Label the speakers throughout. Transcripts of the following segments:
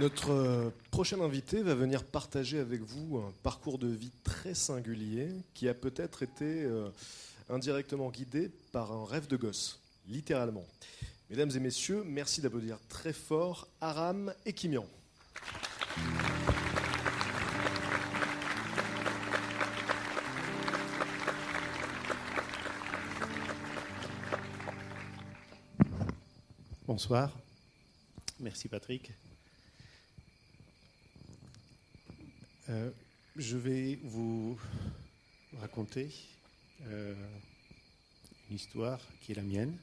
Speaker 1: Notre euh, prochain invité va venir partager avec vous un parcours de vie très singulier qui a peut-être été euh, indirectement guidé par un rêve de gosse, littéralement. Mesdames et messieurs, merci d'applaudir très fort Aram et Kimian.
Speaker 2: Bonsoir. Merci Patrick. Euh, je vais vous raconter euh, une histoire qui est la mienne.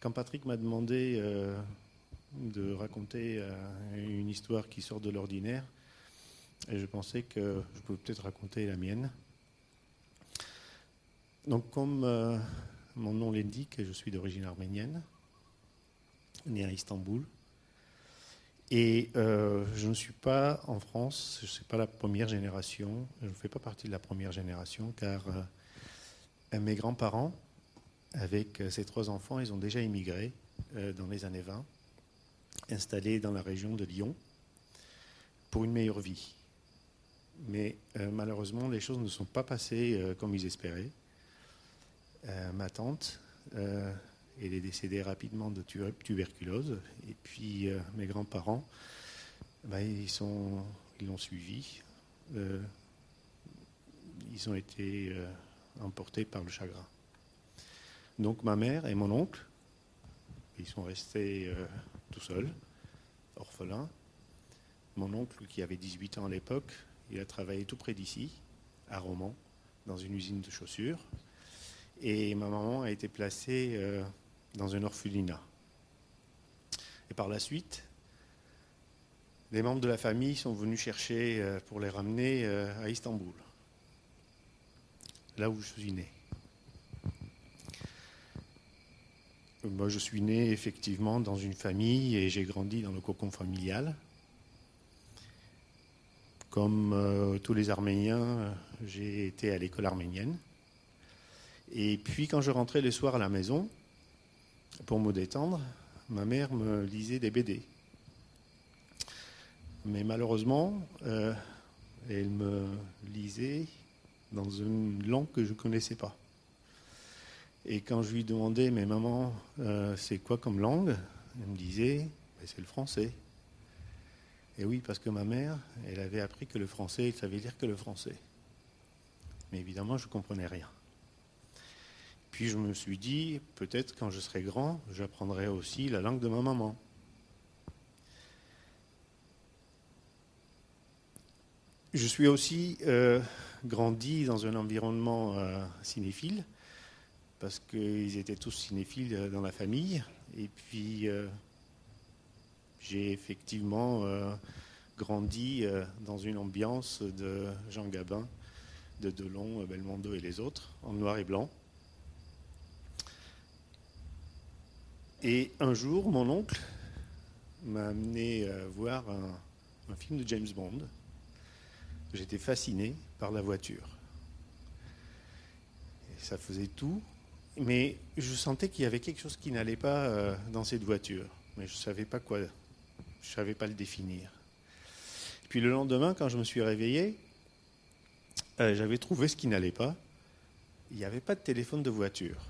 Speaker 2: Quand Patrick m'a demandé euh, de raconter une histoire qui sort de l'ordinaire, je pensais que je pouvais peut-être raconter la mienne. Donc comme mon nom l'indique, je suis d'origine arménienne, né à Istanbul. Et euh, je ne suis pas en France, je ne suis pas la première génération, je ne fais pas partie de la première génération, car euh, mes grands-parents, avec euh, ces trois enfants, ils ont déjà immigré dans les années 20, installés dans la région de Lyon, pour une meilleure vie. Mais malheureusement, les choses ne sont pas passées comme ils espéraient. ma tante elle est décédée rapidement de tuberculose. Et puis euh, mes grands-parents, ben, ils ils l'ont suivi. Euh, ils ont été euh, emportés par le chagrin. Donc ma mère et mon oncle, ils sont restés tout seuls, orphelins. Mon oncle, qui avait 18 ans à l'époque, il a travaillé tout près d'ici, à Romans, dans une usine de chaussures. Et ma maman a été placée dans un orphelinat. Et par la suite, les membres de la famille sont venus chercher euh, pour les ramener euh, à Istanbul, là où je suis né. Moi, je suis né effectivement dans une famille et j'ai grandi dans le cocon familial. Comme euh, tous les Arméniens, j'ai été à l'école arménienne. Et puis quand je rentrais le soir à la maison, pour me détendre, ma mère me lisait des BD. Mais malheureusement, euh, elle me lisait dans une langue que je ne connaissais pas. Et quand je lui demandais, mais maman, euh, c'est quoi comme langue? Elle me disait, c'est le français. Et oui, parce que ma mère, elle avait appris que le français, il savait lire que le français. Mais évidemment, je ne comprenais rien. Puis je me suis dit, peut-être quand je serai grand, j'apprendrai aussi la langue de ma maman. Je suis aussi euh, grandi dans un environnement euh, cinéphile, parce qu'ils étaient tous cinéphiles euh, dans la famille. Et puis, j'ai effectivement grandi dans une ambiance de Jean Gabin, de Delon, Belmondo et les autres, en noir et blanc. Et un jour, mon oncle m'a amené voir un, film de James Bond. J'étais fasciné par la voiture. ça faisait tout, mais je sentais qu'il y avait quelque chose qui n'allait pas euh, dans cette voiture, mais je ne savais pas quoi, je savais pas le définir. Puis le lendemain, quand je me suis réveillé, euh, j'avais trouvé ce qui n'allait pas. Il n'y avait pas de téléphone de voiture.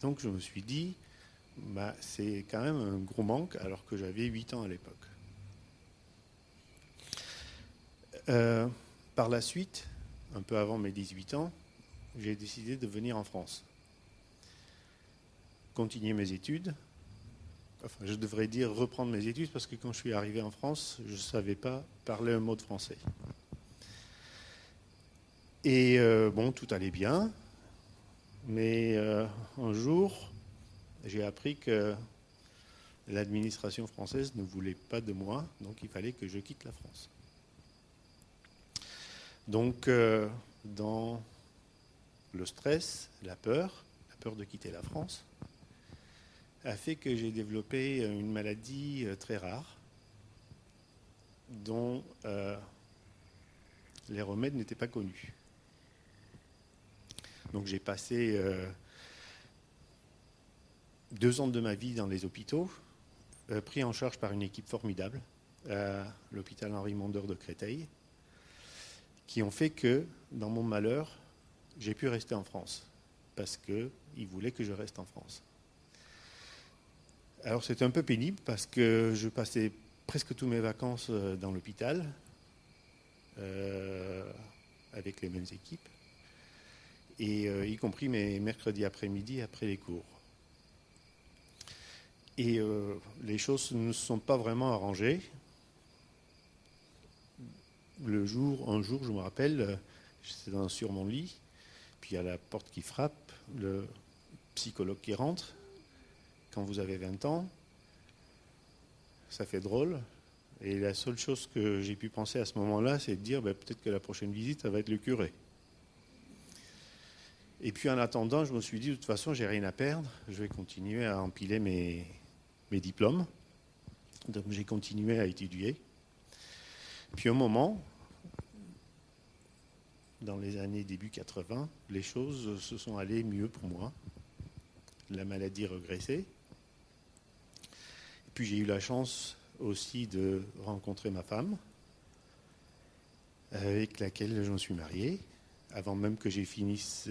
Speaker 2: Donc je me suis dit, bah, c'est quand même un gros manque alors que j'avais 8 ans à l'époque. Euh, par la suite, un peu avant mes 18 ans, j'ai décidé de venir en France. Continuer mes études enfin, je devrais dire reprendre mes études, parce que quand je suis arrivé en France, je ne savais pas parler un mot de français. Et euh, bon, tout allait bien, mais euh, un jour, j'ai appris que l'administration française ne voulait pas de moi, donc il fallait que je quitte la France. Donc, euh, dans le stress, la peur, la peur de quitter la France, a fait que j'ai développé une maladie euh, très rare dont les remèdes n'étaient pas connus. Donc j'ai passé deux ans de ma vie dans les hôpitaux, pris en charge par une équipe formidable à l'hôpital Henri Mondeur de Créteil, qui ont fait que, dans mon malheur, j'ai pu rester en France, parce qu'ils voulaient que je reste en France. Alors c'était un peu pénible, parce que je passais presque toutes mes vacances euh, dans l'hôpital, euh, avec les mêmes équipes, euh, y compris mes mercredis après-midi après les cours. Et les choses ne se sont pas vraiment arrangées, le jour, un jour, je me rappelle, euh, j'étais sur mon lit, puis il y a la porte qui frappe, le psychologue qui rentre. Quand vous avez 20 ans, ça fait drôle. Et la seule chose que j'ai pu penser à ce moment-là, c'est de dire ben, peut-être que la prochaine visite, ça va être le curé. Et puis en attendant, je me suis dit, de toute façon, j'ai rien à perdre, je vais continuer à empiler mes, mes diplômes. Donc j'ai continué à étudier. Puis au moment, dans les années début 80, les choses se sont allées mieux pour moi. La maladie regressait. puis j'ai eu la chance aussi de rencontrer ma femme, avec laquelle je me suis marié, avant même que je finisse,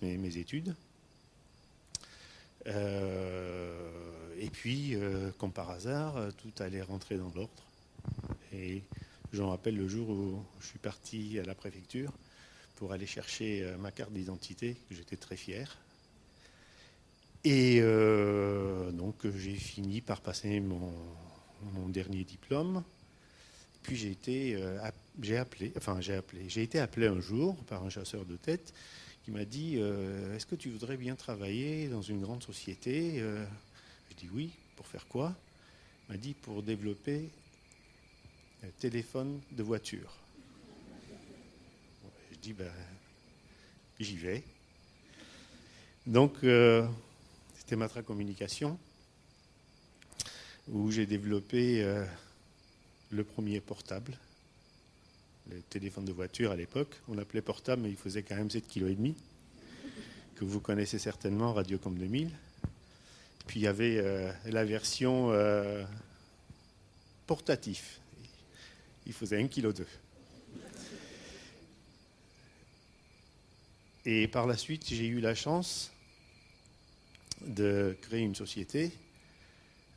Speaker 2: mes, études. Euh, et puis, euh, comme par hasard, tout allait rentrer dans l'ordre. Et je me rappelle le jour où je suis parti à la préfecture pour aller chercher euh, ma carte d'identité, j'étais très fier. Et donc j'ai fini par passer mon, dernier diplôme. Puis j'ai été, euh, appelé, enfin j'ai appelé, j'ai été appelé un jour par un chasseur de tête qui m'a dit Est-ce que tu voudrais bien travailler dans une grande société Je dis oui. Pour faire quoi? Il m'a dit pour développer un téléphone de voiture. Je dis, ben, j'y vais. Donc, euh, c'était Matra Communication, où j'ai développé euh, le premier portable, le téléphone de voiture à l'époque. On l'appelait portable, mais il faisait quand même 7,5 kg, que vous connaissez certainement, Radiocom 2000. Puis il y avait euh, la version portatif. Il faisait 1,2 kg. Et par la suite, j'ai eu la chance de créer une société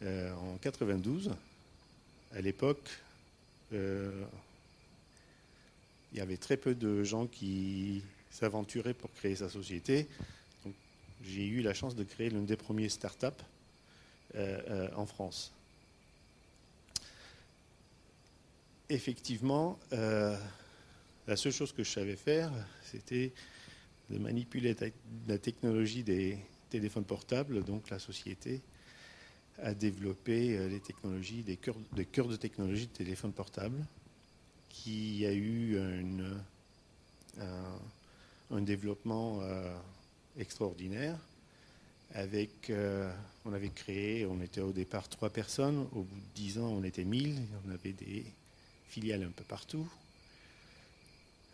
Speaker 2: euh, en 92. À l'époque, euh, il y avait très peu de gens qui s'aventuraient pour créer sa société. J'ai eu la chance de créer l'une des premières startups euh, en France. Effectivement, la seule chose que je savais faire, c'était de manipuler la technologie des téléphones portables, donc la société a développé euh, les technologies, des cœurs, de technologie de téléphones portables, qui a eu un, développement euh, extraordinaire. Avec, euh, on avait créé, on était au départ trois personnes, au bout de dix ans on était mille, on avait des filiales un peu partout.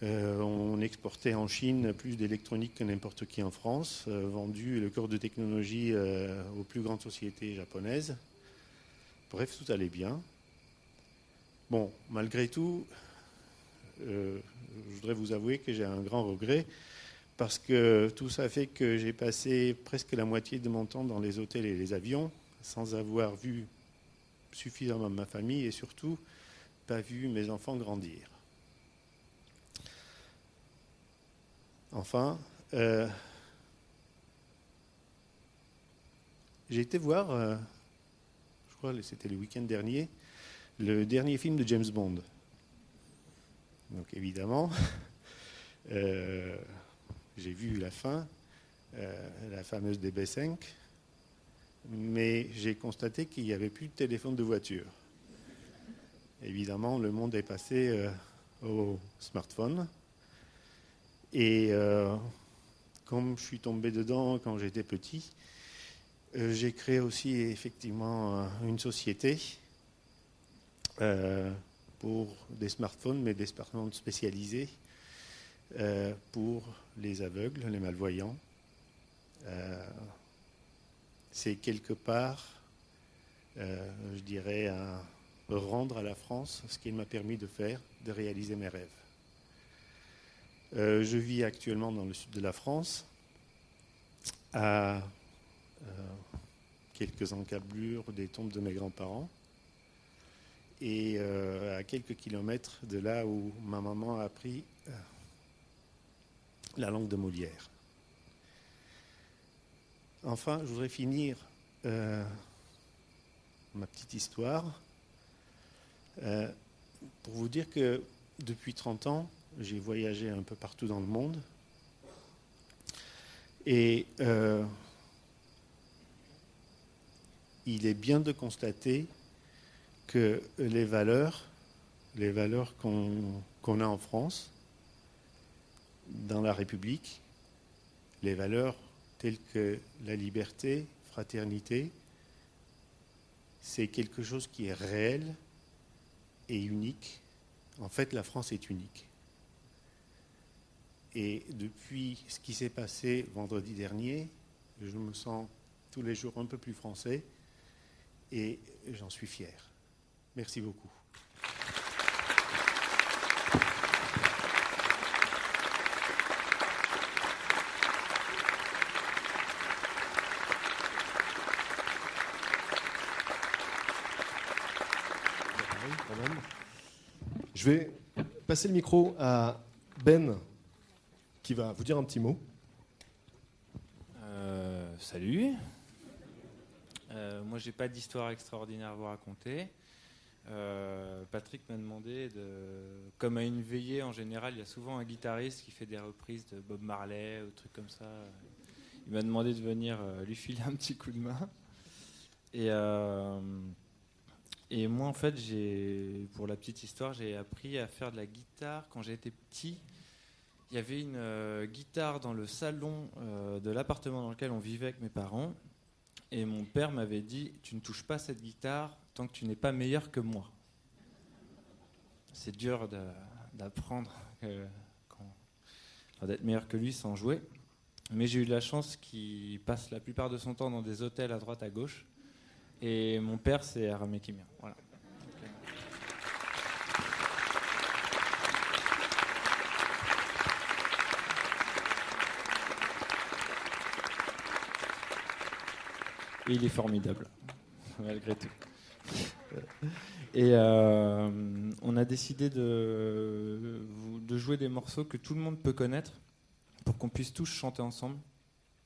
Speaker 2: Euh, on exportait en Chine plus d'électronique que n'importe qui en France, euh, vendu le corps de technologie euh, aux plus grandes sociétés japonaises. Bref, tout allait bien. Bon, malgré tout, je voudrais vous avouer que j'ai un grand regret parce que tout ça fait que j'ai passé presque la moitié de mon temps dans les hôtels et les avions sans avoir vu suffisamment ma famille et surtout pas vu mes enfants grandir. Enfin, euh, j'ai été voir euh, crois que c'était le week-end dernier, le dernier film de James Bond. Donc évidemment, euh, j'ai vu la fin, la fameuse DB5, mais j'ai constaté qu'il n'y avait plus de téléphone de voiture. Évidemment, le monde est passé au smartphone. Et comme je suis tombé dedans quand j'étais petit, j'ai créé aussi effectivement une société pour des smartphones, mais des smartphones spécialisés euh, pour les aveugles, les malvoyants. Euh, c'est quelque part, euh, je dirais, rendre à la France ce qu'il m'a permis de faire, de réaliser mes rêves. Je vis actuellement dans le sud de la France, à quelques encablures des tombes de mes grands-parents et à quelques kilomètres de là où ma maman a appris la langue de Molière. Enfin, je voudrais finir euh, ma petite histoire euh, pour vous dire que depuis 30 ans, j'ai voyagé un peu partout dans le monde. Et euh, il est bien de constater que les valeurs, les valeurs qu'on a en France, dans la République les valeurs telles que la liberté, fraternité, c'est quelque chose qui est réel et unique. En fait, la France est unique. Et depuis ce qui s'est passé vendredi dernier, je me sens tous les jours un peu plus français et j'en suis fier. Merci beaucoup.
Speaker 1: Je vais passer le micro à Ben, qui va vous dire un petit mot.
Speaker 3: Euh, salut. Euh, moi, j'ai pas d'histoire extraordinaire à vous raconter. Euh, Patrick m'a demandé de, comme à une veillée en général, il y a souvent un guitariste qui fait des reprises de Bob Marley ou trucs comme ça. Il m'a demandé de venir euh, lui filer un petit coup de main. Et et moi, en fait, j'ai, pour la petite histoire, j'ai appris à faire de la guitare quand j'étais petit. Il y avait une euh, guitare dans le salon euh, de l'appartement dans lequel on vivait avec mes parents. Et mon père m'avait dit Tu ne touches pas cette guitare tant que tu n'es pas meilleur que moi. C'est dur d'apprendre d'être meilleur que lui sans jouer. Mais j'ai eu la chance qu'il passe la plupart de son temps dans des hôtels à droite à gauche. Et mon père, c'est Aramé Kimia. Voilà. Et il est formidable, malgré tout. Et euh, on a décidé de, de jouer des morceaux que tout le monde peut connaître pour qu'on puisse tous chanter ensemble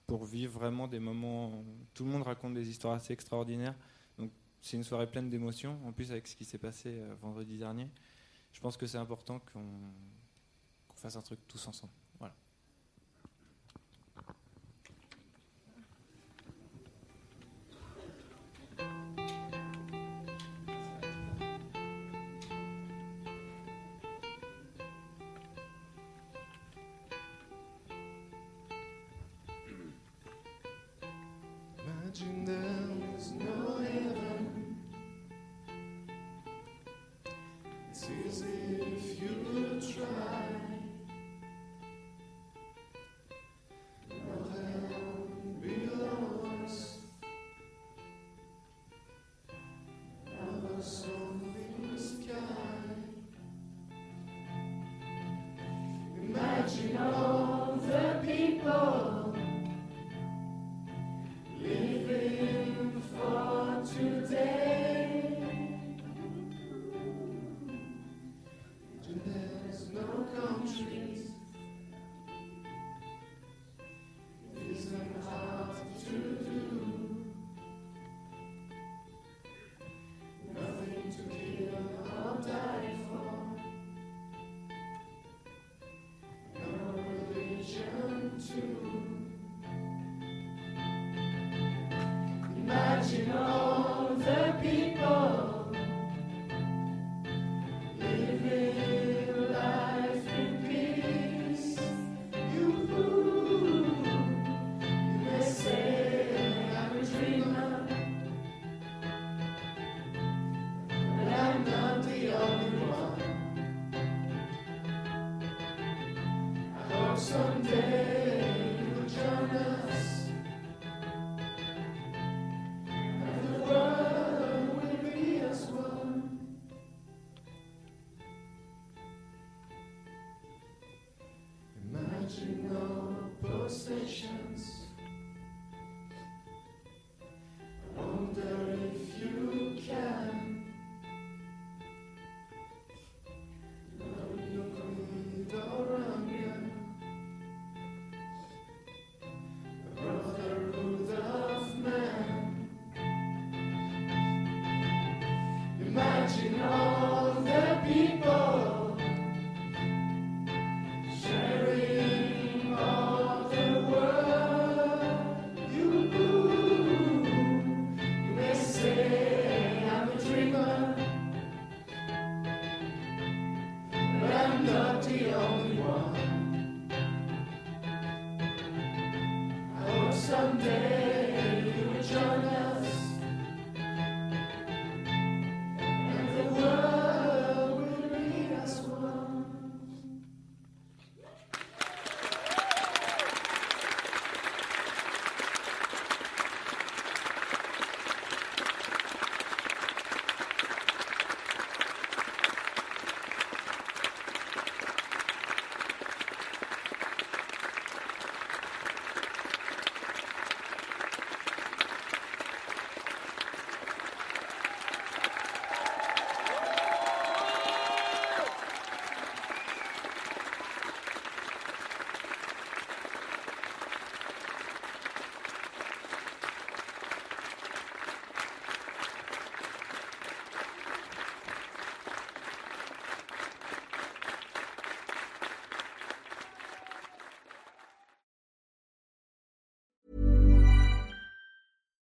Speaker 3: pour vivre vraiment des moments. Tout le monde raconte des histoires assez extraordinaires. Donc c'est une soirée pleine d'émotions. En plus avec ce qui s'est passé euh, vendredi dernier, je pense que c'est important qu'on fasse un truc tous ensemble. as if you